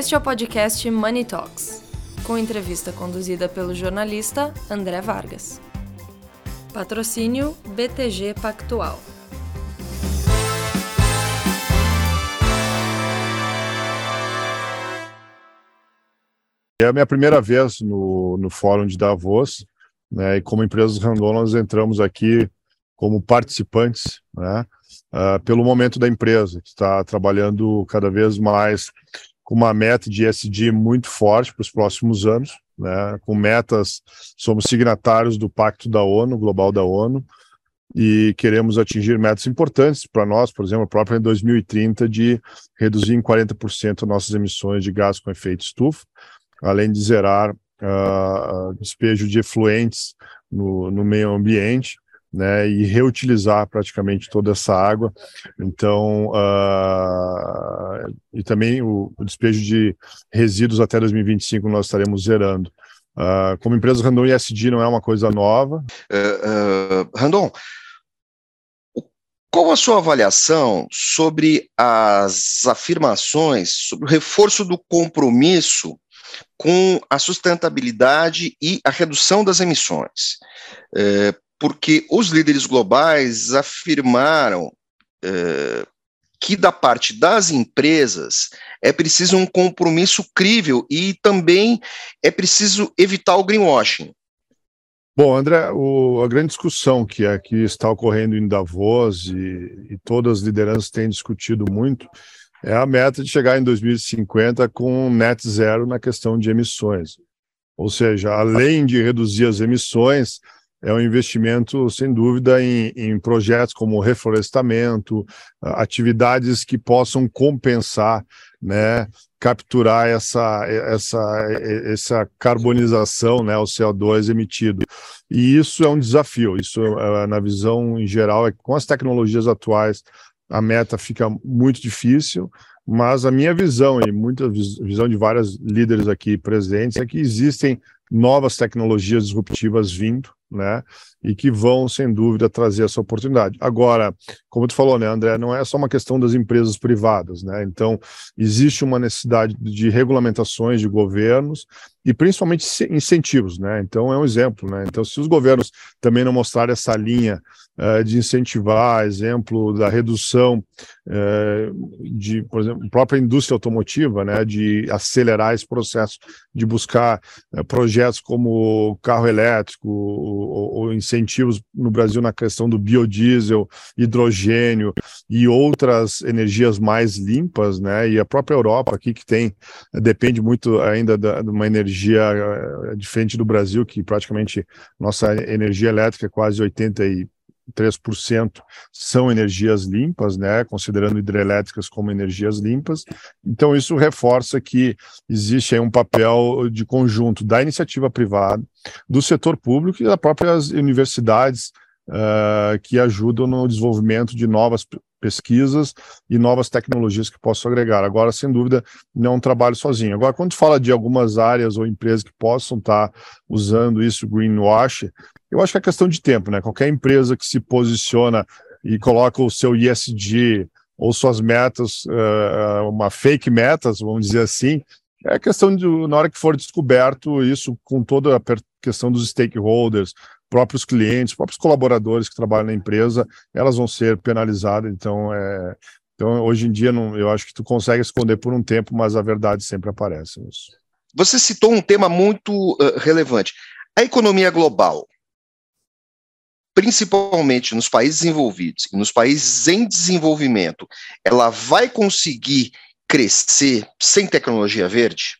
Este é o podcast Money Talks, com entrevista conduzida pelo jornalista André Vargas. Patrocínio BTG Pactual. É a minha primeira vez no, no Fórum de Davos, né, e como empresas Randon nós entramos aqui como participantes, né, uh, pelo momento da empresa, que está trabalhando cada vez mais com uma meta de ESG muito forte para os próximos anos, né, com metas, somos signatários do Pacto da ONU, Global da ONU, e queremos atingir metas importantes para nós, por exemplo, a própria em 2030, de reduzir em 40% nossas emissões de gás com efeito estufa, além de zerar uh, despejo de efluentes no, no meio ambiente, né, e reutilizar praticamente toda essa água. Então, uh, e também o, o, despejo de resíduos até 2025 nós estaremos zerando. Uh, como empresa Randon ESG não é uma coisa nova. Uh, Randon, qual a sua avaliação sobre as afirmações, sobre o reforço do compromisso com a sustentabilidade e a redução das emissões? É, porque os líderes globais afirmaram é, que, da parte das empresas, é preciso um compromisso crível e também é preciso evitar o greenwashing. Bom, André, o, a grande discussão que aqui está ocorrendo em Davos e, e todas as lideranças têm discutido muito é a meta de chegar em 2050 com net zero na questão de emissões. Ou seja, além de reduzir as emissões, é um investimento, sem dúvida, em, em, projetos como reflorestamento, atividades que possam compensar, né, capturar essa, essa, essa carbonização, né, o CO2 emitido. E isso é um desafio, isso, é, na visão em geral, é que com as tecnologias atuais, a meta fica muito difícil, mas a minha visão, e muita visão de vários líderes aqui presentes, é que existem novas tecnologias disruptivas vindo, né? E que vão, sem dúvida, trazer essa oportunidade. Agora, como tu falou, né, André, não é só uma questão das empresas privadas, né? Então, existe uma necessidade de regulamentações de governos e principalmente incentivos, né? Então, é um exemplo, né? Então, se os governos também não mostrarem essa linha uh, de incentivar, exemplo da redução uh, de, por exemplo, a própria indústria automotiva, né? De acelerar esse processo de buscar uh, projetos como carro elétrico, ou, incentivos no Brasil na questão do biodiesel, hidrogênio e outras energias mais limpas, né? E a própria Europa aqui que tem depende muito ainda da, de uma energia eh, diferente do Brasil, que praticamente nossa energia elétrica é quase 80 e 3% são energias limpas, né, considerando hidrelétricas como energias limpas. Então, isso reforça que existe um papel de conjunto da iniciativa privada, do setor público e das próprias universidades uh, que ajudam no desenvolvimento de novas pesquisas e novas tecnologias que possam agregar. Agora, sem dúvida, não é um trabalho sozinho. Agora, quando fala de algumas áreas ou empresas que possam estar usando isso, greenwash, eu acho que é questão de tempo, né? Qualquer empresa que se posiciona e coloca o seu ISD ou suas metas, uh, uma fake metas, vamos dizer assim, é questão de, na hora que for descoberto isso, com toda a questão dos stakeholders, próprios clientes, próprios colaboradores que trabalham na empresa, elas vão ser penalizadas. Então, é, então hoje em dia, não, eu acho que tu consegue esconder por um tempo, mas a verdade sempre aparece nisso. Você citou um tema muito uh, relevante. A economia global, principalmente nos países envolvidos e nos países em desenvolvimento, ela vai conseguir crescer sem tecnologia verde?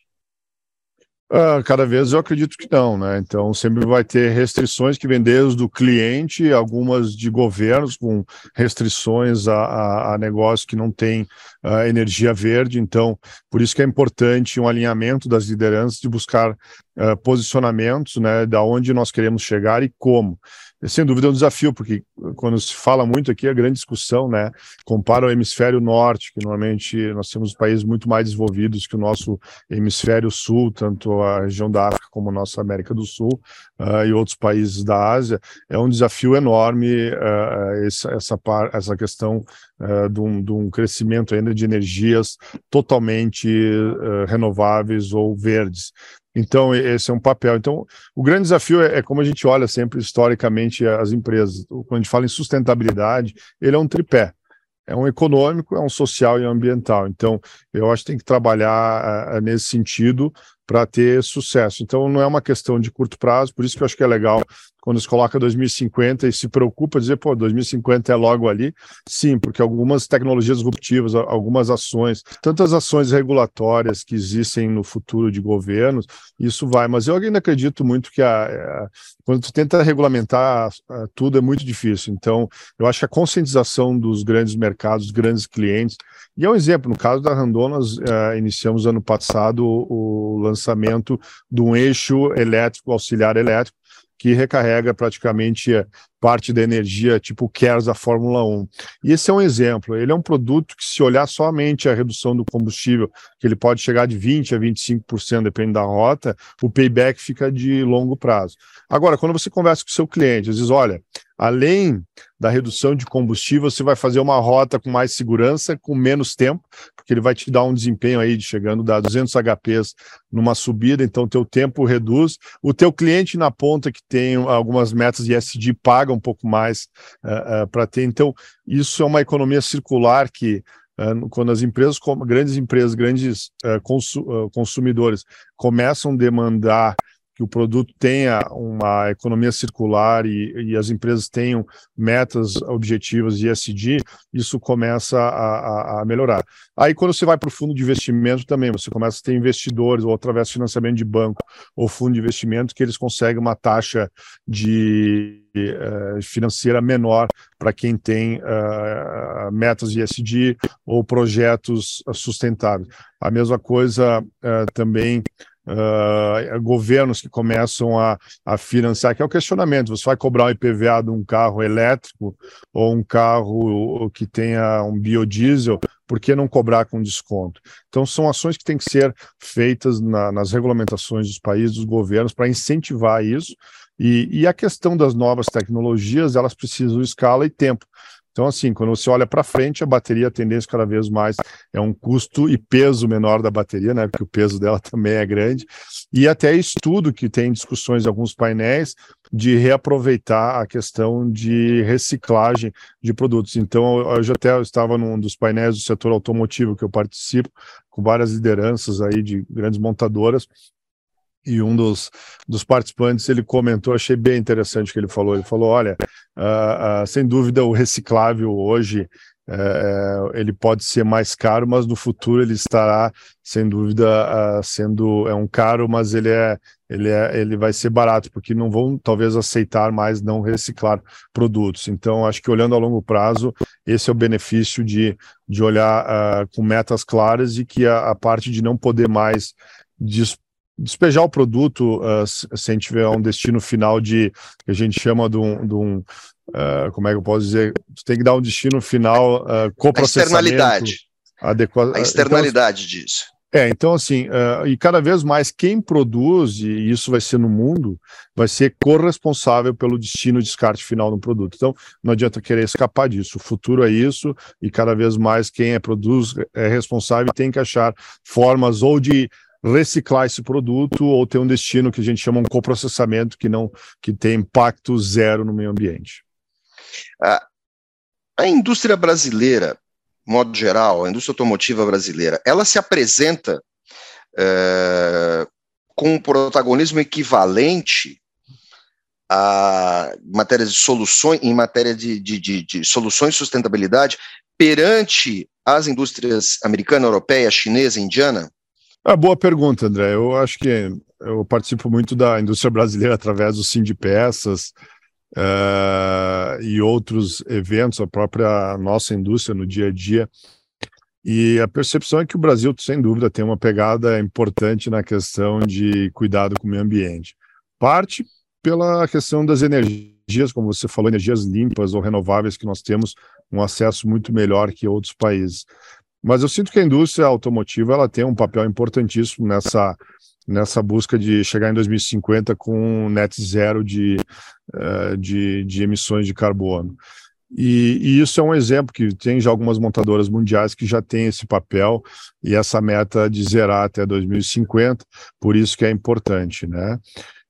Uh, cada vez eu acredito que não, né? Então sempre vai ter restrições que vêm desde o cliente, algumas de governos com restrições a, a, a negócios que não tem uh, energia verde. Então, por isso que é importante um alinhamento das lideranças de buscar uh, posicionamentos, né? Da onde nós queremos chegar e como. sem dúvida é um desafio, porque quando se fala muito aqui, a grande discussão, né, compara o hemisfério norte, que normalmente nós temos países muito mais desenvolvidos que o nosso hemisfério sul, tanto a região da África como a nossa América do Sul uh, e outros países da Ásia, é um desafio enorme essa, essa, par, essa questão de, um, de, um, crescimento ainda de energias totalmente renováveis ou verdes. Então, esse é um papel. Então, o grande desafio é, é, como a gente olha sempre historicamente as empresas. Quando a gente fala em sustentabilidade, ele é um tripé. É um econômico, é um social e um ambiental. Então, eu acho que tem que trabalhar uh, nesse sentido para ter sucesso. Então, não é uma questão de curto prazo, por isso que eu acho que é legal quando se coloca 2050 e se preocupa dizer, pô, 2050 é logo ali. Sim, porque algumas tecnologias disruptivas, algumas ações, tantas ações regulatórias que existem no futuro de governos, isso vai. Mas eu ainda acredito muito que a, a quando tu tenta regulamentar a, tudo é muito difícil. Então, eu acho que a conscientização dos grandes mercados, dos grandes clientes, e é um exemplo, no caso da Randon, nós uh, iniciamos ano passado o, o lançamento de um eixo elétrico, auxiliar elétrico, que recarrega praticamente parte da energia, tipo o KERS da Fórmula 1. E esse é um exemplo. Ele é um produto que, se olhar somente a redução do combustível, que ele pode chegar de 20% a 25%, dependendo da rota, o payback fica de longo prazo. Agora, quando você conversa com o seu cliente, vezes, olha, além da redução de combustível, você vai fazer uma rota com mais segurança, com menos tempo, porque ele vai te dar um desempenho aí de chegando a 200 HPs numa subida, então teu tempo reduz. O teu cliente na ponta que tem algumas metas de SD paga um pouco mais uh, eh, uh, eh, para ter. Então, isso é uma economia circular que Uh, quando as empresas, grandes empresas, grandes consu consumidores começam a demandar que o produto tenha uma economia circular e, e as empresas tenham metas objetivas de ESG, isso começa a, a, a melhorar. Aí, quando você vai para o fundo de investimento também, você começa a ter investidores, ou através de financiamento de banco ou fundo de investimento, que eles conseguem uma taxa de uh, financeira menor para quem tem uh, metas de ou projetos sustentáveis. A mesma coisa uh, também uh, governos que começam a, a financiar, que é o questionamento: você vai cobrar um IPVA de um carro elétrico ou um carro que tenha um biodiesel, por que não cobrar com desconto? Então, são ações que têm que ser feitas na, nas regulamentações dos países, dos governos, para incentivar isso. E, e, a questão das novas tecnologias, elas precisam de escala e tempo. Então, assim, quando você olha para frente, a bateria, a tendência cada vez mais é um custo e peso menor da bateria, né? Porque o peso dela também é grande. E até estudo que tem discussões em alguns painéis de reaproveitar a questão de reciclagem de produtos. Então, hoje até eu estava num dos painéis do setor automotivo que eu participo, com várias lideranças aí de grandes montadoras, e um dos, dos participantes ele comentou, achei bem interessante o que ele falou. Ele falou: olha, uh, uh, sem dúvida o reciclável hoje uh, ele pode ser mais caro, mas no futuro ele estará, sem dúvida, sendo é um caro, mas ele é ele, é, ele vai ser barato, porque não vão talvez aceitar mais não reciclar produtos. Então, acho que olhando a longo prazo, esse é o benefício de, de olhar com metas claras e que a, a parte de não poder mais despejar o produto uh, se a gente tiver um destino final de que a gente chama de um, de um uh, como é que eu posso dizer? Você tem que dar um destino final uh, coprocessamento a externalidade. adequado a externalidade então, disso. É então assim uh, e cada vez mais quem produz e isso vai ser no mundo vai ser corresponsável pelo destino de descarte final do produto. Então não adianta querer escapar disso. O futuro é isso e cada vez mais quem é produz é responsável e tem que achar formas ou de reciclar esse produto ou ter um destino que a gente chama um coprocessamento que não que tem impacto zero no meio ambiente. A, a indústria brasileira, modo geral, a indústria automotiva brasileira, ela se apresenta é, com um protagonismo equivalente a matéria de soluções, em matéria de, de, de, de soluções de sustentabilidade perante as indústrias americana, europeia, chinesa, indiana? Ah, boa pergunta, André. Eu acho que eu participo muito da indústria brasileira através do Sim de Peças uh, e outros eventos, a própria nossa indústria no dia a dia. E a percepção é que o Brasil, sem dúvida, tem uma pegada importante na questão de cuidado com o meio ambiente. Parte pela questão das energias, como você falou, energias limpas ou renováveis que nós temos um acesso muito melhor que outros países. Mas eu sinto que a indústria automotiva ela tem um papel importantíssimo nessa, nessa busca de chegar em 2050 com net zero de, uh, de, de emissões de carbono. E, e, isso é um exemplo que tem já algumas montadoras mundiais que já têm esse papel e essa meta de zerar até 2050, por isso que é importante, né?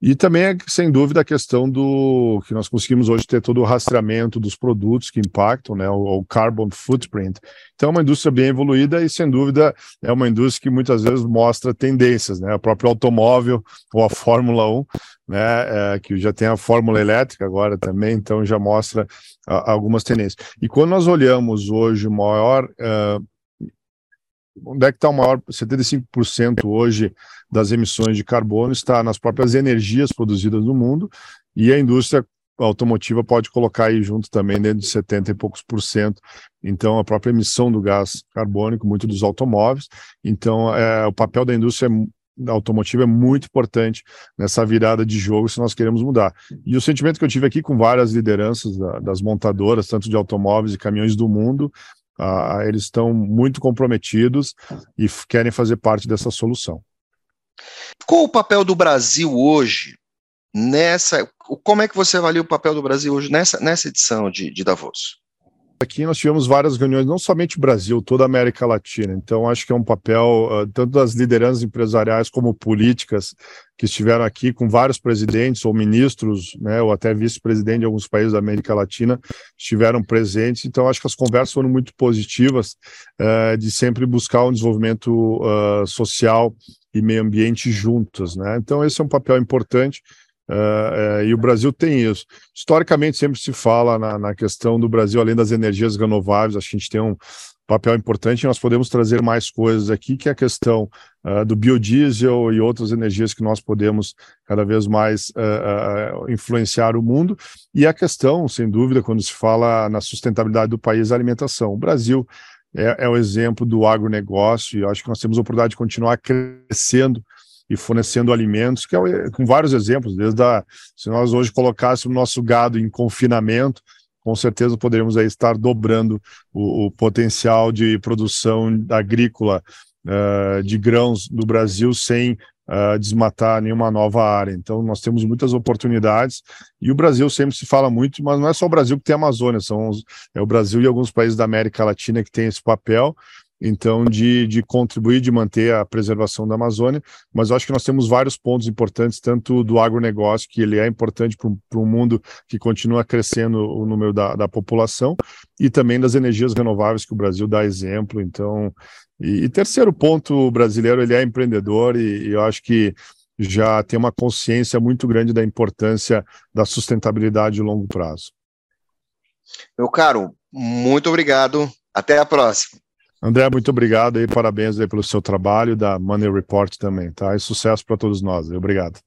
E também é, sem dúvida, a questão do que nós conseguimos hoje ter todo o rastreamento dos produtos que impactam, né, o, o, carbon footprint. Então, é uma indústria bem evoluída e, sem dúvida, é uma indústria que muitas vezes mostra tendências, né, o próprio automóvel ou a Fórmula 1, né, é, que já tem a Fórmula Elétrica agora também, então já mostra a, algumas tendências. E quando nós olhamos hoje o maior uh, onde é que está o maior 75% hoje das emissões de carbono está nas próprias energias produzidas no mundo e a indústria automotiva pode colocar aí junto também dentro de 70 e poucos por cento. Então, a própria emissão do gás carbônico, muito dos automóveis. Então, é, o papel da indústria automotiva é muito importante nessa virada de jogo se nós queremos mudar. E o sentimento que eu tive aqui com várias lideranças da, das montadoras, tanto de automóveis e caminhões do mundo, Uh, eles estão muito comprometidos e querem fazer parte dessa solução. Qual o papel do Brasil hoje nessa? Como é que você avalia o papel do Brasil hoje nessa, nessa edição de, de Davos? Aqui nós tivemos várias reuniões, não somente Brasil, toda a América Latina. Então, acho que é um papel, uh, tanto das lideranças empresariais como políticas, que estiveram aqui com vários presidentes ou ministros, né, ou até vice-presidente de alguns países da América Latina, estiveram presentes. Então, acho que as conversas foram muito positivas, uh, de sempre buscar um desenvolvimento uh, social e meio ambiente juntos. Né? Então, esse é um papel importante. Uh, uh, e o Brasil tem isso. Historicamente, sempre se fala na, na, questão do Brasil, além das energias renováveis, acho que a gente tem um papel importante nós podemos trazer mais coisas aqui, que é a questão uh, do biodiesel e outras energias que nós podemos cada vez mais influenciar o mundo. E a questão, sem dúvida, quando se fala na sustentabilidade do país, a alimentação. O Brasil é, é o exemplo do agronegócio e acho que nós temos a oportunidade de continuar crescendo e fornecendo alimentos, que é com vários exemplos, desde a, se nós hoje colocássemos o nosso gado em confinamento, com certeza poderíamos aí estar dobrando o, o potencial de produção agrícola uh, de grãos no Brasil sem uh, desmatar nenhuma nova área. Então, nós temos muitas oportunidades e o Brasil sempre se fala muito, mas não é só o Brasil que tem a Amazônia, são os, é o Brasil e alguns países da América Latina que têm esse papel então de, de contribuir, de manter a preservação da Amazônia, mas eu acho que nós temos vários pontos importantes, tanto do agronegócio, que ele é importante para um mundo que continua crescendo o número da, da população, e também das energias renováveis, que o Brasil dá exemplo, então... E, e terceiro ponto, o brasileiro ele é empreendedor e, e eu acho que já tem uma consciência muito grande da importância da sustentabilidade de longo prazo. Meu caro, muito obrigado. Até a próxima. André, muito obrigado e parabéns aí pelo seu trabalho da Money Report também, tá? E sucesso para todos nós. Obrigado.